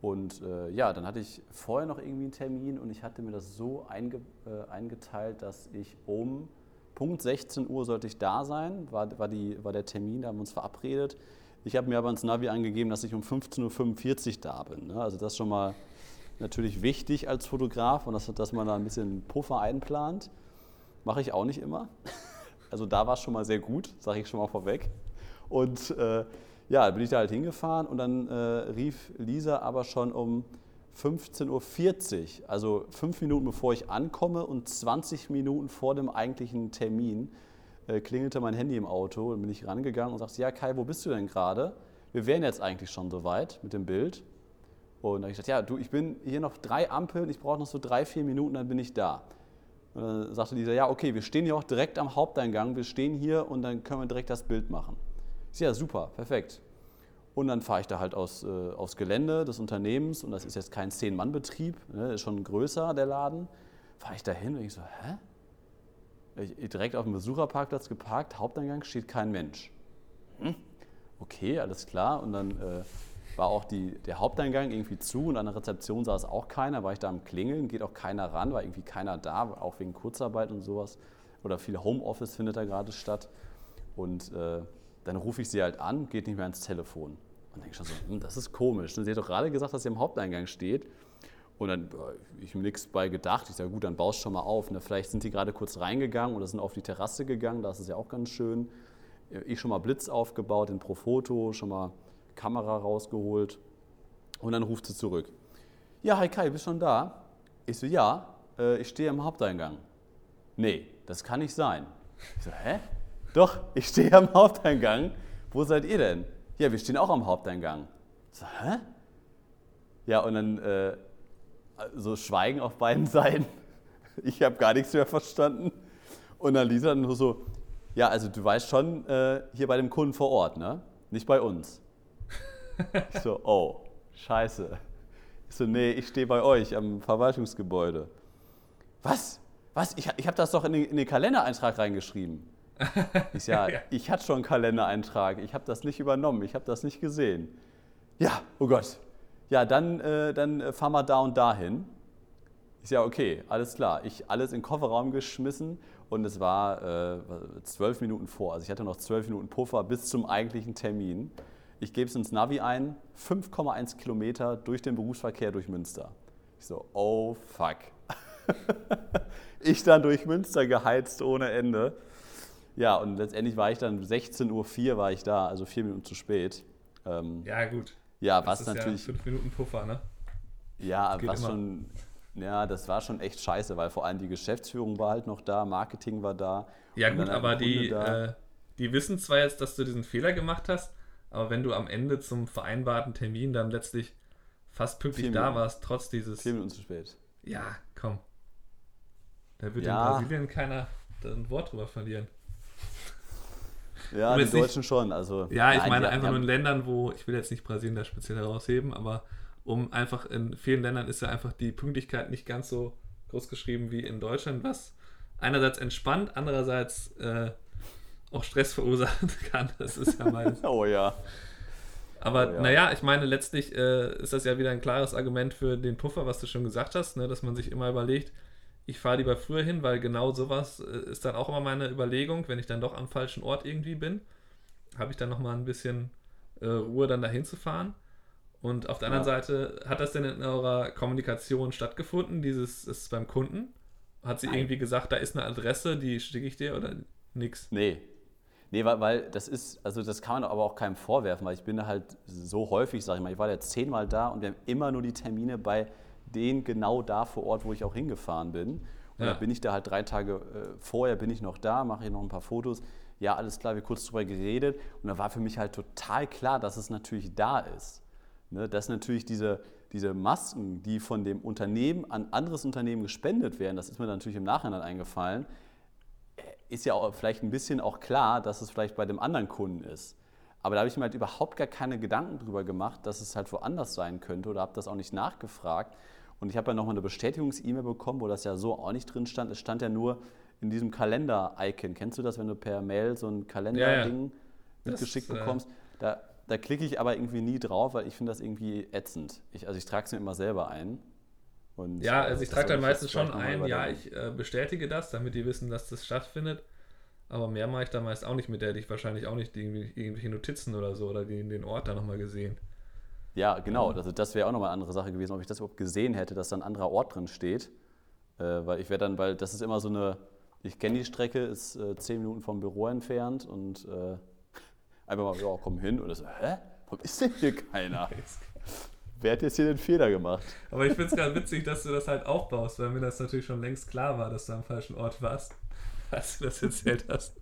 Und äh, ja, dann hatte ich vorher noch irgendwie einen Termin und ich hatte mir das so einge, äh, eingeteilt, dass ich um Punkt 16 Uhr sollte ich da sein, war, war, die, war der Termin, da haben wir uns verabredet. Ich habe mir aber ins Navi angegeben, dass ich um 15.45 Uhr da bin. Ne? Also das ist schon mal natürlich wichtig als Fotograf und das, dass man da ein bisschen Puffer einplant. Mache ich auch nicht immer. Also da war es schon mal sehr gut, sage ich schon mal vorweg. Und äh, ja, bin ich da halt hingefahren und dann äh, rief Lisa aber schon um 15.40 Uhr, also fünf Minuten bevor ich ankomme und 20 Minuten vor dem eigentlichen Termin, äh, klingelte mein Handy im Auto und bin ich rangegangen und sagte, ja Kai, wo bist du denn gerade? Wir wären jetzt eigentlich schon soweit mit dem Bild. Und dann habe ich gesagt, ja, du, ich bin hier noch drei Ampeln, ich brauche noch so drei, vier Minuten, dann bin ich da. Und dann sagte dieser, ja, okay, wir stehen hier auch direkt am Haupteingang, wir stehen hier und dann können wir direkt das Bild machen. Ich sage, ja, super, perfekt. Und dann fahre ich da halt aus, äh, aufs Gelände des Unternehmens und das ist jetzt kein Zehn-Mann-Betrieb, ne, ist schon größer, der Laden. Fahre ich da hin und ich so, hä? Direkt auf dem Besucherparkplatz geparkt, Haupteingang steht kein Mensch. Hm? Okay, alles klar. Und dann äh, war auch die, der Haupteingang irgendwie zu und an der Rezeption saß auch keiner, war ich da am Klingeln, geht auch keiner ran, war irgendwie keiner da, auch wegen Kurzarbeit und sowas. Oder viel Homeoffice findet da gerade statt. Und äh, dann rufe ich sie halt an, geht nicht mehr ans Telefon. Und denke schon so, hm, das ist komisch. Und sie hat doch gerade gesagt, dass sie am Haupteingang steht. Und dann, ich habe nichts bei gedacht. Ich sage, gut, dann baust schon mal auf. Ne? Vielleicht sind die gerade kurz reingegangen oder sind auf die Terrasse gegangen. Das ist ja auch ganz schön. Ich schon mal Blitz aufgebaut in Profoto, schon mal Kamera rausgeholt. Und dann ruft sie zurück. Ja, hi Kai, bist schon da? Ich so, ja, äh, ich stehe am Haupteingang. Nee, das kann nicht sein. Ich so, hä? Doch, ich stehe am Haupteingang. Wo seid ihr denn? Ja, wir stehen auch am Haupteingang. Ich so, hä? Ja, und dann äh, so Schweigen auf beiden Seiten. Ich habe gar nichts mehr verstanden. Und dann Lisa dann nur so, ja, also du weißt schon, äh, hier bei dem Kunden vor Ort, ne? Nicht bei uns. Ich so, oh, scheiße. Ich so, nee, ich stehe bei euch am Verwaltungsgebäude. Was? Was? Ich, ich habe das doch in den, in den Kalendereintrag reingeschrieben. Ich so, ja, ich hatte schon einen Kalendereintrag. Ich habe das nicht übernommen. Ich habe das nicht gesehen. Ja, oh Gott ja, dann, äh, dann fahren wir da und dahin. Ist ja okay, alles klar. Ich alles in den Kofferraum geschmissen und es war äh, zwölf Minuten vor. Also ich hatte noch zwölf Minuten Puffer bis zum eigentlichen Termin. Ich gebe es ins Navi ein, 5,1 Kilometer durch den Berufsverkehr durch Münster. Ich so, oh fuck. ich dann durch Münster geheizt ohne Ende. Ja, und letztendlich war ich dann 16.04 Uhr war ich da, also vier Minuten zu spät. Ähm, ja, gut. Ja, das was natürlich. Ja fünf Minuten Puffer, ne? Ja, was immer. schon. Ja, das war schon echt scheiße, weil vor allem die Geschäftsführung war halt noch da, Marketing war da. Ja, gut, aber die, äh, die wissen zwar jetzt, dass du diesen Fehler gemacht hast, aber wenn du am Ende zum vereinbarten Termin dann letztlich fast pünktlich da warst, trotz dieses. Vier Minuten zu spät. Ja, komm. Da wird ja. in Brasilien keiner ein Wort drüber verlieren. Ja, die Deutschen nicht, schon. Also, ja, ich nein, meine einfach nur in Ländern, wo, ich will jetzt nicht Brasilien da speziell herausheben, aber um einfach in vielen Ländern ist ja einfach die Pünktlichkeit nicht ganz so groß geschrieben wie in Deutschland, was einerseits entspannt, andererseits äh, auch Stress verursachen kann. Das ist ja meines. oh ja. Aber oh, ja. naja, ich meine, letztlich äh, ist das ja wieder ein klares Argument für den Puffer, was du schon gesagt hast, ne, dass man sich immer überlegt, ich fahre lieber früher hin, weil genau sowas äh, ist dann auch immer meine Überlegung, wenn ich dann doch am falschen Ort irgendwie bin, habe ich dann nochmal ein bisschen äh, Ruhe, dann dahin zu fahren. Und auf der anderen ja. Seite, hat das denn in eurer Kommunikation stattgefunden, dieses ist beim Kunden? Hat sie Nein. irgendwie gesagt, da ist eine Adresse, die schicke ich dir oder nix? Nee. Nee, weil, weil das ist, also das kann man aber auch keinem vorwerfen, weil ich bin da halt so häufig, sage ich mal, ich war jetzt zehnmal da und wir haben immer nur die Termine bei denen genau da vor Ort, wo ich auch hingefahren bin. Und ja. dann bin ich da halt drei Tage äh, vorher, bin ich noch da, mache ich noch ein paar Fotos. Ja, alles klar, wir kurz drüber geredet. Und da war für mich halt total klar, dass es natürlich da ist. Ne, dass natürlich diese, diese Masken, die von dem Unternehmen an anderes Unternehmen gespendet werden, das ist mir natürlich im Nachhinein eingefallen, äh, ist ja auch vielleicht ein bisschen auch klar, dass es vielleicht bei dem anderen Kunden ist. Aber da habe ich mir halt überhaupt gar keine Gedanken drüber gemacht, dass es halt woanders sein könnte oder habe das auch nicht nachgefragt. Und ich habe ja nochmal eine Bestätigungs-E-Mail bekommen, wo das ja so auch nicht drin stand. Es stand ja nur in diesem Kalender-Icon. Kennst du das, wenn du per Mail so ein Kalender-Ding ja, ja. mitgeschickt das, äh, bekommst? Da, da klicke ich aber irgendwie nie drauf, weil ich finde das irgendwie ätzend. Ich, also ich trage es mir immer selber ein. Und, ja, also ich trage dann meistens schon ein, ja, ich äh, bestätige das, damit die wissen, dass das stattfindet. Aber mehr mache ich da meist auch nicht mit. Der hätte ich wahrscheinlich auch nicht irgendwelche Notizen oder so oder den, den Ort da nochmal gesehen. Ja, genau. Also das wäre auch nochmal eine andere Sache gewesen, ob ich das überhaupt gesehen hätte, dass da ein anderer Ort drin steht. Äh, weil ich wäre dann, weil das ist immer so eine, ich kenne die Strecke, ist äh, zehn Minuten vom Büro entfernt und äh, Einfach mal, ja, komm hin. Und so, hä? Warum ist denn hier keiner? Wer hat jetzt hier den Fehler gemacht? Aber ich finde es ganz witzig, dass du das halt aufbaust, weil mir das natürlich schon längst klar war, dass du am falschen Ort warst, als du das erzählt hast.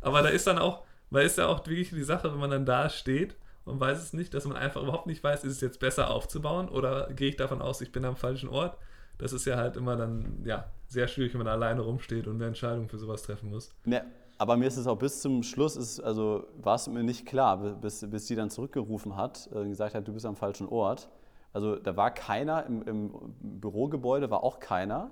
Aber da ist dann auch, weil ist ja auch wirklich die Sache, wenn man dann da steht und weiß es nicht, dass man einfach überhaupt nicht weiß, ist es jetzt besser aufzubauen oder gehe ich davon aus, ich bin am falschen Ort. Das ist ja halt immer dann, ja, sehr schwierig, wenn man alleine rumsteht und eine Entscheidung für sowas treffen muss. Ne, aber mir ist es auch bis zum Schluss, ist, also war es mir nicht klar, bis, bis sie dann zurückgerufen hat und gesagt hat, du bist am falschen Ort. Also da war keiner, im, im Bürogebäude war auch keiner.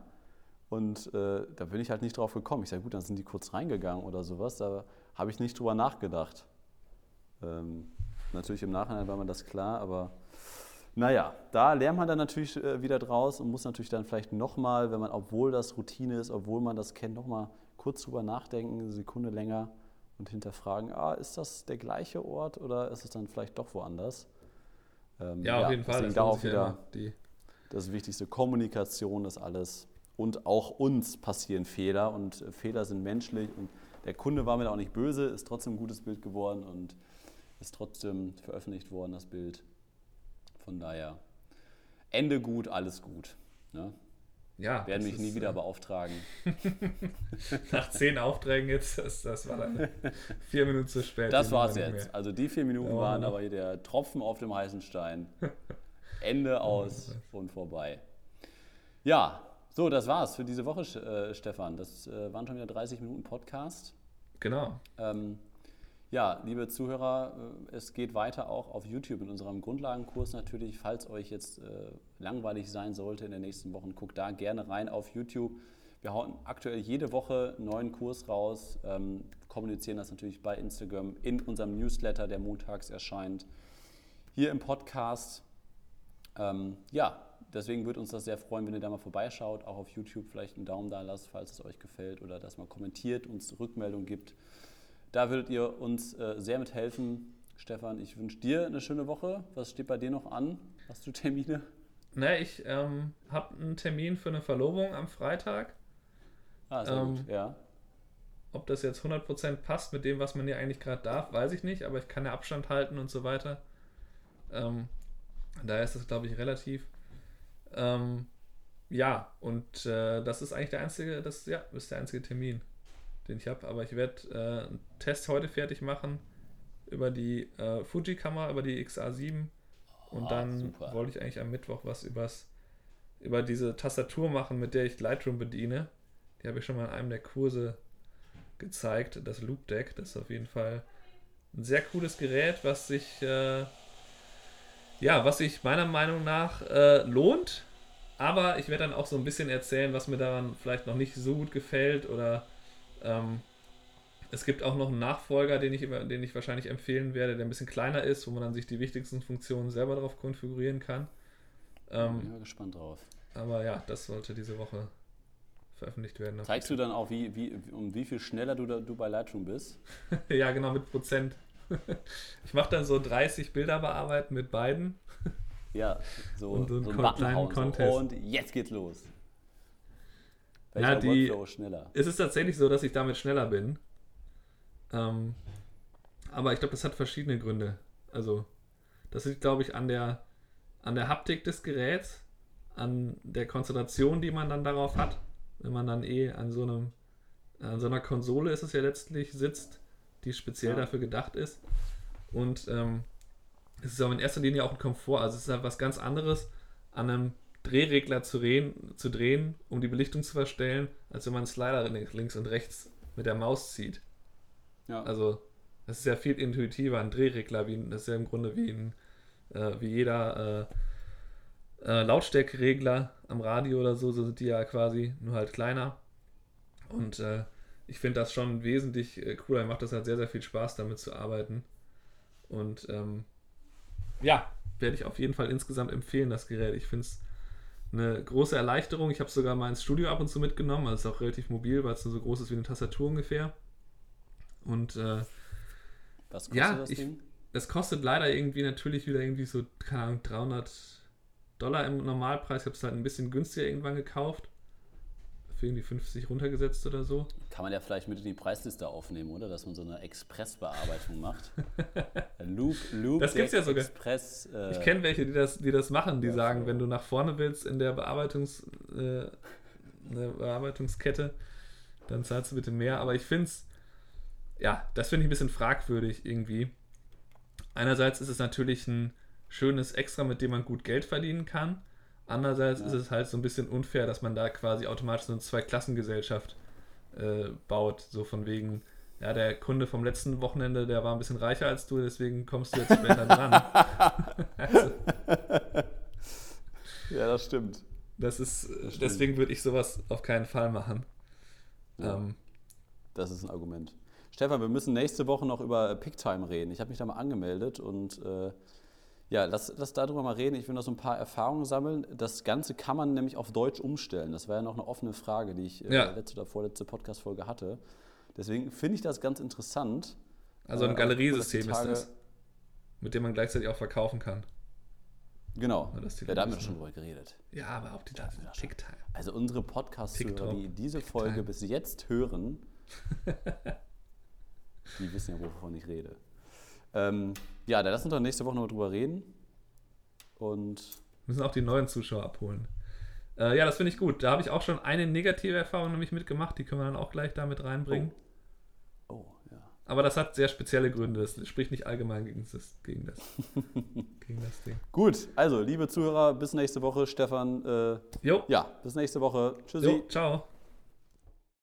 Und äh, da bin ich halt nicht drauf gekommen. Ich sage, gut, dann sind die kurz reingegangen oder sowas. Da habe ich nicht drüber nachgedacht. Ähm, natürlich im Nachhinein war mir das klar, aber naja, da lernt man dann natürlich äh, wieder draus und muss natürlich dann vielleicht nochmal, wenn man, obwohl das Routine ist, obwohl man das kennt, nochmal kurz drüber nachdenken, eine Sekunde länger und hinterfragen, ah, ist das der gleiche Ort oder ist es dann vielleicht doch woanders? Ähm, ja, auf jeden Fall. Das da auch wieder ja das Wichtigste, Kommunikation ist alles. Und auch uns passieren Fehler und Fehler sind menschlich und der Kunde war mir da auch nicht böse, ist trotzdem ein gutes Bild geworden und ist trotzdem veröffentlicht worden, das Bild. Von daher, Ende gut, alles gut. Ne? Ja, werden mich nie wieder äh, beauftragen. Nach zehn Aufträgen jetzt, das, das war dann vier Minuten zu spät. Das war es jetzt. Also die vier Minuten oh. waren aber hier der Tropfen auf dem heißen Stein. Ende aus und vorbei. Ja, so, das war's für diese Woche, äh, Stefan. Das äh, waren schon wieder 30 Minuten Podcast. Genau. Ähm, ja, liebe Zuhörer, äh, es geht weiter auch auf YouTube in unserem Grundlagenkurs natürlich. Falls euch jetzt äh, langweilig sein sollte in den nächsten Wochen, guckt da gerne rein auf YouTube. Wir hauen aktuell jede Woche einen neuen Kurs raus, ähm, kommunizieren das natürlich bei Instagram, in unserem Newsletter, der montags erscheint, hier im Podcast. Ähm, ja, deswegen würde uns das sehr freuen, wenn ihr da mal vorbeischaut, auch auf YouTube vielleicht einen Daumen da lasst, falls es euch gefällt oder dass man kommentiert, uns Rückmeldung gibt. Da würdet ihr uns äh, sehr mithelfen. Stefan, ich wünsche dir eine schöne Woche. Was steht bei dir noch an? Hast du Termine? Ne, ich ähm, habe einen Termin für eine Verlobung am Freitag. Ah, sehr Ähm, gut, ja. Ob das jetzt 100% passt mit dem, was man hier eigentlich gerade darf, weiß ich nicht, aber ich kann ja Abstand halten und so weiter. Ähm, daher ist das, glaube ich, relativ. Ähm, ja, und äh, das ist eigentlich der einzige, das ja, ist der einzige Termin, den ich habe. Aber ich werde äh, einen Test heute fertig machen über die äh, Fuji-Kamera, über die XA7. Und Oh, dann super. wollte ich eigentlich am Mittwoch was übers, über diese Tastatur machen, mit der ich Lightroom bediene. Die habe ich schon mal in einem der Kurse gezeigt, das Loop Deck. Das ist auf jeden Fall ein sehr cooles Gerät, was sich, äh, ja, was sich meiner Meinung nach äh, lohnt. Aber ich werde dann auch so ein bisschen erzählen, was mir daran vielleicht noch nicht so gut gefällt oder ähm, es gibt auch noch einen Nachfolger, den ich, den ich wahrscheinlich empfehlen werde, der ein bisschen kleiner ist, wo man dann sich die wichtigsten Funktionen selber drauf konfigurieren kann. Ähm, Bin mal gespannt drauf. aber ja, das sollte diese Woche veröffentlicht werden. Zeigst du dann auch, wie, wie, um wie viel schneller du, da, du bei Lightroom bist? Ja, genau, mit Prozent. Ich mache dann so 30 Bilder bearbeiten mit beiden. Ja, so, Und so einen so Button kleinen. Contest. Und jetzt geht's los. Ja, Welcher die- Workflow schneller? Es ist tatsächlich so, dass ich damit schneller bin. Ähm, aber ich glaube, das hat verschiedene Gründe. Also, das liegt, glaube ich, an der, an der Haptik des Geräts, an der Konzentration, die man dann darauf hat. Wenn man dann eh an so einem, an so einer Konsole ist es ja letztlich sitzt, die speziell Ja. dafür gedacht ist. Und ähm, es ist auch in erster Linie auch ein Komfort. Also es ist halt was ganz anderes, an einem Drehregler zu, drehen, zu drehen, um die Belichtung zu verstellen, als wenn man einen Slider links und rechts mit der Maus zieht. Ja. Also, das ist ja viel intuitiver, ein Drehregler, wie, ein- das ist ja im Grunde wie, ein, äh, wie jeder äh, äh, Lautstärkeregler am Radio oder so, so sind die ja quasi nur halt kleiner. Und äh, ich finde das schon wesentlich äh, cooler. Macht das halt sehr, sehr viel Spaß, damit zu arbeiten. Und ähm, ja, werde ich auf jeden Fall insgesamt empfehlen, das Gerät. Ich finde es eine große Erleichterung. Ich habe sogar mal ins Studio ab und zu mitgenommen. Also es ist auch relativ mobil, weil es nur so groß ist wie eine Tastatur ungefähr. Und äh, Was kostet ja, das ich- Ding? es kostet leider irgendwie natürlich wieder irgendwie so, keine Ahnung, 300 Dollar im Normalpreis. Ich habe es halt ein bisschen günstiger irgendwann gekauft. Für irgendwie 50 runtergesetzt oder so. Kann man ja vielleicht mit in die Preisliste aufnehmen, oder? Dass man so eine Expressbearbeitung macht. Loop, Loop, Das gibt's ja sogar. Express. Äh, Ich kenne welche, die das, die das machen, die Ja, sagen, wenn du nach vorne willst in der Bearbeitungs, äh, eine Bearbeitungskette, dann zahlst du bitte mehr. Aber ich finde es, ja, das finde ich ein bisschen fragwürdig irgendwie. Einerseits ist es natürlich ein schönes Extra, mit dem man gut Geld verdienen kann. Andererseits Ja. ist es halt so ein bisschen unfair, dass man da quasi automatisch so eine Zweiklassengesellschaft äh, baut. So von wegen, ja, der Kunde vom letzten Wochenende, der war ein bisschen reicher als du, deswegen kommst du jetzt später dran. also, Ja, das stimmt. das ist, äh, stimmt. deswegen würde ich sowas auf keinen Fall machen. Ja. Ähm, Das ist ein Argument. Stefan, wir müssen nächste Woche noch über Picktime reden. Ich habe mich da mal angemeldet und äh, ja, lass, lass darüber mal reden. Ich will noch so ein paar Erfahrungen sammeln. Das Ganze kann man nämlich auf Deutsch umstellen. Das war ja noch eine offene Frage, die ich äh, Ja. letzte oder vorletzte Podcast-Folge hatte. Deswegen finde ich das ganz interessant. also ein Äh, Galeriesystem ist das, mit dem man gleichzeitig auch verkaufen kann. Genau. Ja, da haben wir schon drüber geredet. Ja, aber auch die Da sind wir schon. Ticktime. Also unsere Podcast-Hörer, TikTok, die diese TikTok. Folge bis jetzt hören, die wissen ja, wovon ich rede. Ähm, ja, da lass uns doch nächste Woche noch drüber reden. Und müssen auch die neuen Zuschauer abholen. Äh, ja, das finde ich gut. Da habe ich auch schon eine negative Erfahrung nämlich mitgemacht. Die können wir dann auch gleich damit reinbringen. oh, ja. Aber das hat sehr spezielle Gründe. Das spricht nicht allgemein gegen das, gegen das, gegen das Ding. Gut, also liebe Zuhörer, bis nächste Woche. Stefan, äh, Jo, ja, bis nächste Woche. Tschüssi. jo ciao.